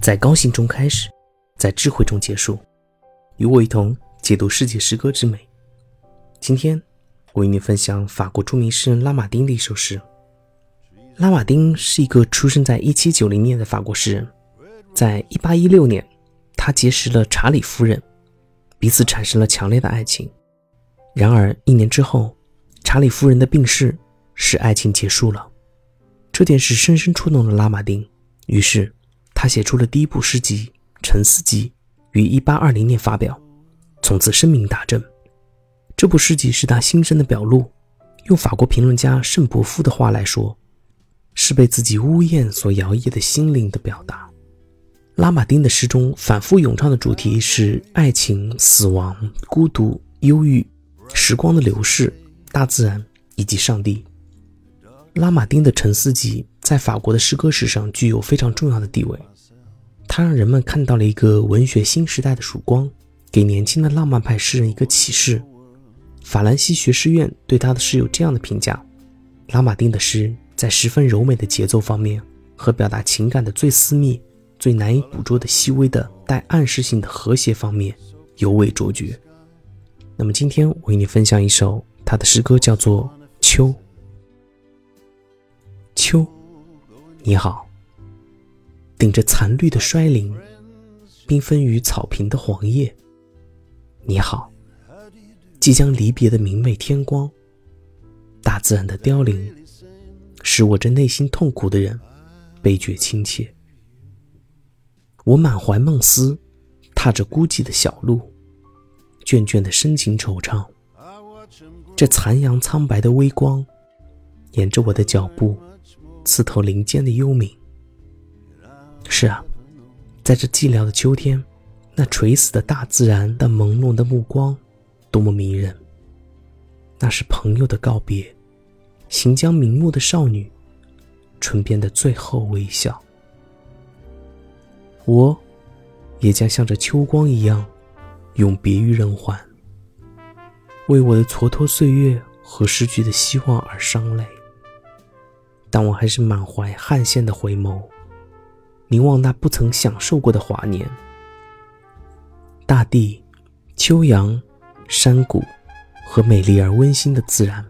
在高兴中开始，在智慧中结束。与我一同解读世界诗歌之美。今天，我与你分享法国著名诗人拉马丁的一首诗。拉马丁是一个出生在1790年的法国诗人，在1816年，他结识了查理夫人，彼此产生了强烈的爱情。然而，一年之后，查理夫人的病逝使爱情结束了。这件事深深触动了拉马丁，于是。他写出了第一部诗集《沉思集》，于1820年发表，从此声名大振。这部诗集是他心声的表露，用法国评论家圣伯夫的话来说，是被自己呜咽所摇曳的心灵的表达。拉马丁的诗中反复咏唱的主题是爱情、死亡、孤独、忧郁、时光的流逝、大自然以及上帝。拉马丁的《沉思集》在法国的诗歌史上具有非常重要的地位。它让人们看到了一个文学新时代的曙光，给年轻的浪漫派诗人一个启示。法兰西学士院对他的诗有这样的评价：拉马丁的诗在十分柔美的节奏方面和表达情感的最私密、最难以捕捉的细微的带暗示性的和谐方面尤为卓绝。那么今天我与你分享一首他的诗歌，叫做《秋》。秋，你好。顶着残绿的衰林，缤纷于草坪的黄叶。你好，即将离别的明媚天光。大自然的凋零，使我这内心痛苦的人悲觉亲切。我满怀梦思，踏着孤寂的小路，倦倦的深情惆怅。这残阳苍白的微光，沿着我的脚步，刺透林间的幽冥。是啊，在这寂寥的秋天，那垂死的大自然的朦胧的目光，多么迷人！那是朋友的告别，行将瞑目的少女，唇边的最后微笑。我，也将像这秋光一样，永别于人寰，为我的蹉跎岁月和失去的希望而伤泪。但我还是满怀汗腺的回眸。凝望那不曾享受过的华年，大地、秋阳、山谷和美丽而温馨的自然。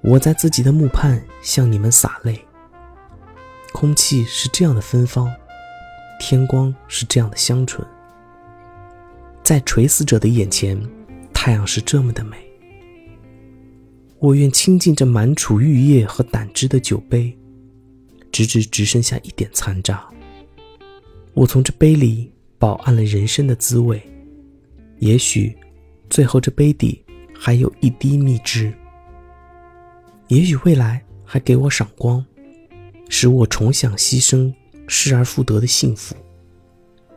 我在自己的墓畔向你们洒泪。空气是这样的芬芳，天光是这样的香醇。在垂死者的眼前，太阳是这么的美。我愿倾尽这满储玉液和胆汁的酒杯。直至只剩下一点残渣，我从这杯里饱按了人生的滋味。也许，最后这杯底还有一滴蜜汁。也许未来还给我赏光，使我重享牺牲失而复得的幸福。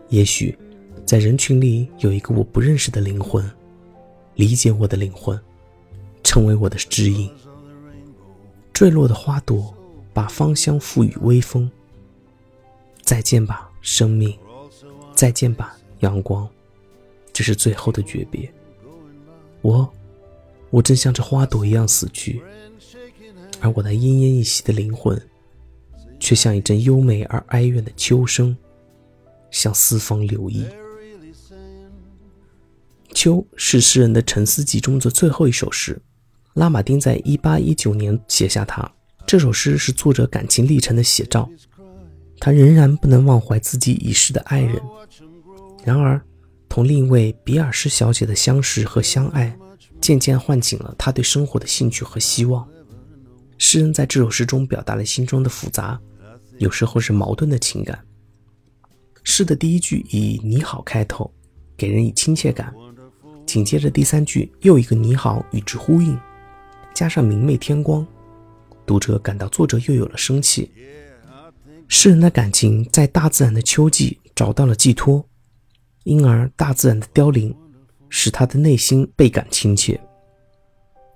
也许，在人群里有一个我不认识的灵魂，理解我的灵魂，成为我的指引。坠落的花朵。把芳香赋予微风。再见吧，生命！再见吧，阳光！这是最后的诀别。我，我正像这花朵一样死去，而我那奄奄一息的灵魂，却像一阵优美而哀怨的秋声，向四方流溢。秋是诗人的沉思集中的最后一首诗。拉马丁在一八一九年写下它。这首诗是作者感情历程的写照，他仍然不能忘怀自己已逝的爱人。然而，同另一位比尔斯小姐的相识和相爱，渐渐唤醒了他对生活的兴趣和希望。诗人在这首诗中表达了心中的复杂，有时候是矛盾的情感。诗的第一句以“你好”开头，给人以亲切感，紧接着第三句又一个“你好”与之呼应，加上明媚天光。读者感到作者又有了生气。诗人的感情在大自然的秋季找到了寄托，因而大自然的凋零使他的内心倍感亲切。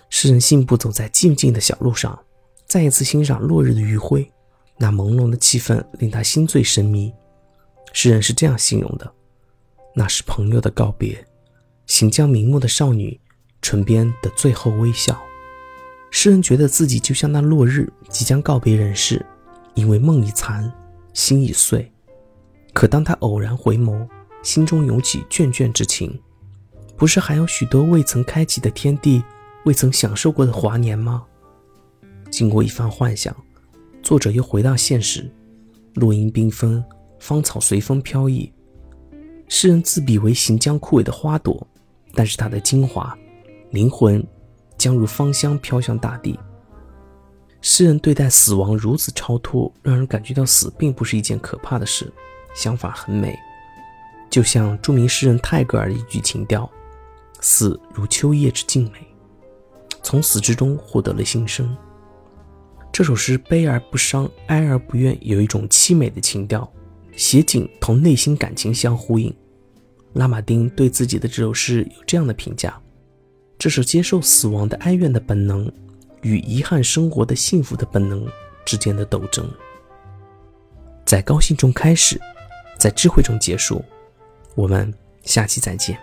诗人信步走在静静的小路上，再一次欣赏落日的余晖，那朦胧的气氛令他心醉神迷。诗人是这样形容的：“那是朋友的告别，行将瞑目的少女唇边的最后微笑。”诗人觉得自己就像那落日，即将告别人世，因为梦已残，心已碎。可当他偶然回眸，心中涌起眷眷之情，不是还有许多未曾开启的天地，未曾享受过的华年吗？经过一番幻想，作者又回到现实，落英缤纷，芳草随风飘逸。诗人自比为行将枯萎的花朵，但是他的精华、灵魂将如芳香飘向大地。诗人对待死亡如此超脱，让人感觉到死并不是一件可怕的事，相反很美。就像著名诗人泰戈尔的一句情调：“死如秋叶之静美”，从死之中获得了新生。这首诗悲而不伤，哀而不怨，有一种凄美的情调。写景同内心感情相呼应。拉马丁对自己的这首诗有这样的评价：这是接受死亡的哀怨的本能，与遗憾生活的幸福的本能之间的斗争。在高兴中开始，在智慧中结束。我们下期再见。